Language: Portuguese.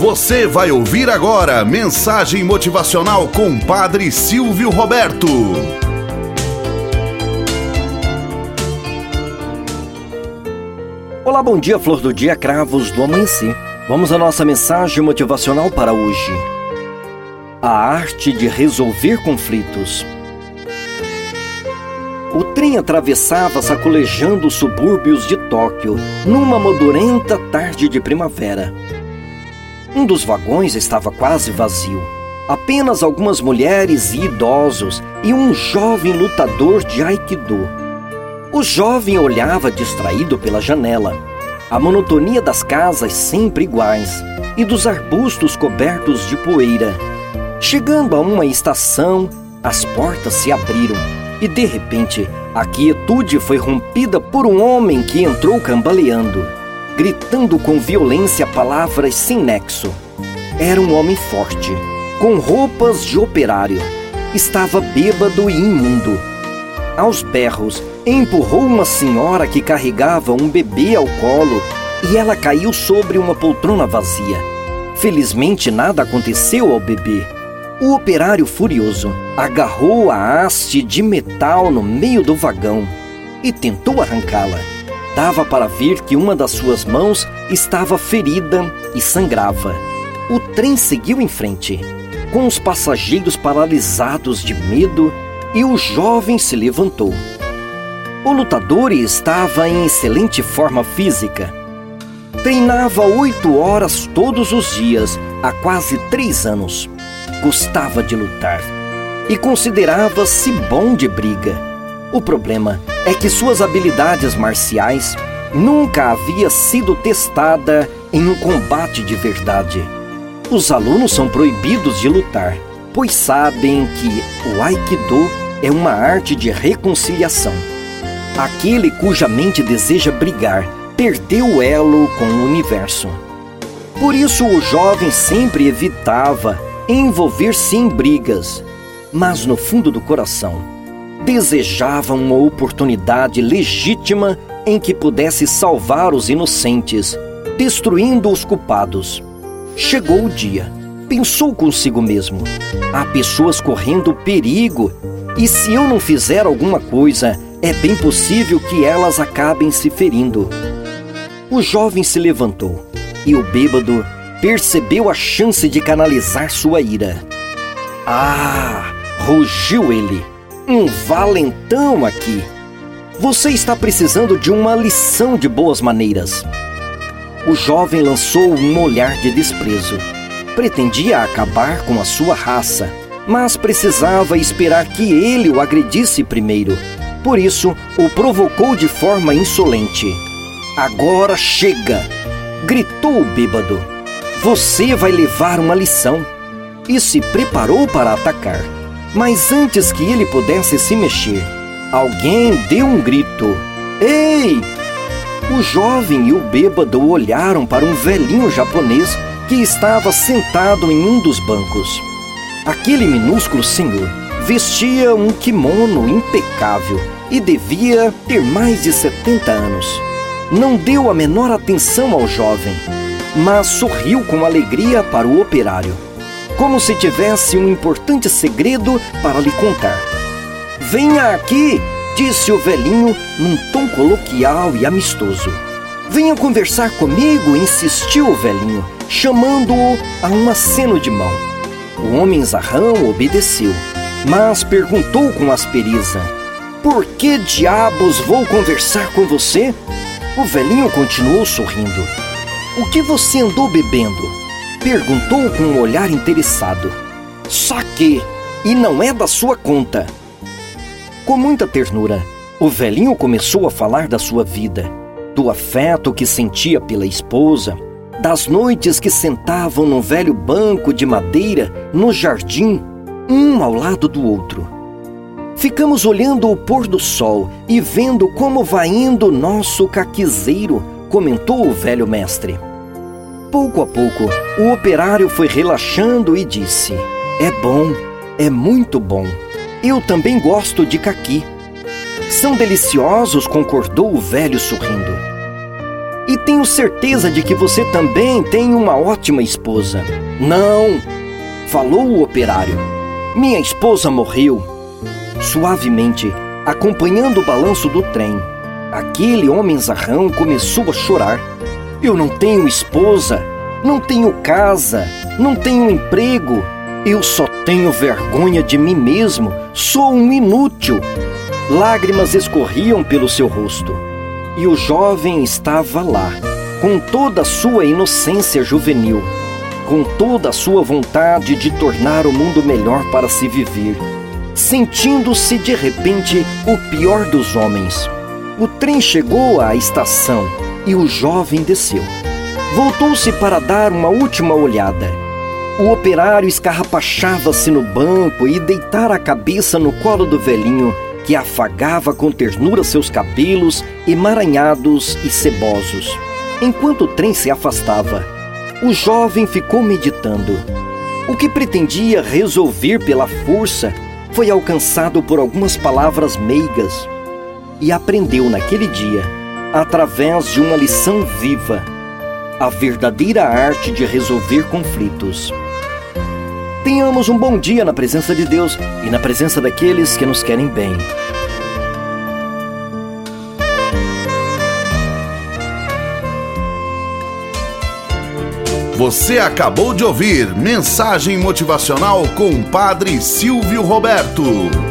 Você vai ouvir agora mensagem motivacional com Padre Silvio Roberto. Olá, bom dia, flor do dia, cravos do amanhecer. Vamos à nossa mensagem motivacional para hoje. A arte de resolver conflitos. O trem atravessava sacolejando os subúrbios de Tóquio numa modorenta tarde de primavera. Um dos vagões estava quase vazio. Apenas algumas mulheres e idosos e um jovem lutador de Aikido. O jovem olhava distraído pela janela. A monotonia das casas sempre iguais e dos arbustos cobertos de poeira. Chegando a uma estação, as portas se abriram e de repente a quietude foi rompida por um homem que entrou cambaleando gritando com violência palavras sem nexo. Era um homem forte, com roupas de operário. Estava bêbado e imundo. Aos berros, empurrou uma senhora que carregava um bebê ao colo e ela caiu sobre uma poltrona vazia. Felizmente nada aconteceu ao bebê. O operário furioso agarrou a haste de metal no meio do vagão e tentou arrancá-la dava para ver que uma das suas mãos estava ferida e sangrava. O trem seguiu em frente, com os passageiros paralisados de medo, e o jovem se levantou. O lutador estava em excelente forma física. Treinava oito horas todos os dias há quase três anos. Gostava de lutar e considerava-se bom de briga o problema é que suas habilidades marciais nunca havia sido testada em um combate de verdade. Os alunos são proibidos de lutar, pois sabem que o Aikido é uma arte de reconciliação. Aquele cuja mente deseja brigar perdeu o elo com o universo. Por isso o jovem sempre evitava envolver-se em brigas, mas no fundo do coração desejava uma oportunidade legítima em que pudesse salvar os inocentes, destruindo os culpados. Chegou o dia. Pensou consigo mesmo: há pessoas correndo perigo, e se eu não fizer alguma coisa, é bem possível que elas acabem se ferindo. O jovem se levantou e o bêbado percebeu a chance de canalizar sua ira. Ah! rugiu ele um valentão aqui. Você está precisando de uma lição de boas maneiras. O jovem lançou um olhar de desprezo. Pretendia acabar com a sua raça, mas precisava esperar que ele o agredisse primeiro. Por isso, o provocou de forma insolente. Agora chega! gritou o bêbado. Você vai levar uma lição. E se preparou para atacar. Mas antes que ele pudesse se mexer, alguém deu um grito: Ei! O jovem e o bêbado olharam para um velhinho japonês que estava sentado em um dos bancos. Aquele minúsculo senhor vestia um kimono impecável e devia ter mais de 70 anos. Não deu a menor atenção ao jovem, mas sorriu com alegria para o operário como se tivesse um importante segredo para lhe contar. Venha aqui, disse o velhinho num tom coloquial e amistoso. Venha conversar comigo, insistiu o velhinho, chamando-o a um aceno de mão. O homem zarrão obedeceu, mas perguntou com aspereza: Por que diabos vou conversar com você? O velhinho continuou sorrindo. O que você andou bebendo? Perguntou com um olhar interessado. Saque! E não é da sua conta. Com muita ternura, o velhinho começou a falar da sua vida, do afeto que sentia pela esposa, das noites que sentavam num velho banco de madeira no jardim, um ao lado do outro. Ficamos olhando o pôr do sol e vendo como vai indo o nosso caquizeiro, comentou o velho mestre. Pouco a pouco, o operário foi relaxando e disse: É bom, é muito bom. Eu também gosto de caqui. São deliciosos, concordou o velho sorrindo. E tenho certeza de que você também tem uma ótima esposa. Não, falou o operário. Minha esposa morreu. Suavemente, acompanhando o balanço do trem, aquele homem zarrão começou a chorar. Eu não tenho esposa, não tenho casa, não tenho emprego. Eu só tenho vergonha de mim mesmo. Sou um inútil. Lágrimas escorriam pelo seu rosto. E o jovem estava lá, com toda a sua inocência juvenil, com toda a sua vontade de tornar o mundo melhor para se viver, sentindo-se de repente o pior dos homens. O trem chegou à estação e o jovem desceu. Voltou-se para dar uma última olhada. O operário escarrapachava-se no banco e deitara a cabeça no colo do velhinho, que afagava com ternura seus cabelos emaranhados e cebosos. Enquanto o trem se afastava, o jovem ficou meditando. O que pretendia resolver pela força foi alcançado por algumas palavras meigas e aprendeu naquele dia, através de uma lição viva, a verdadeira arte de resolver conflitos. Tenhamos um bom dia na presença de Deus e na presença daqueles que nos querem bem. Você acabou de ouvir Mensagem Motivacional com o Padre Silvio Roberto.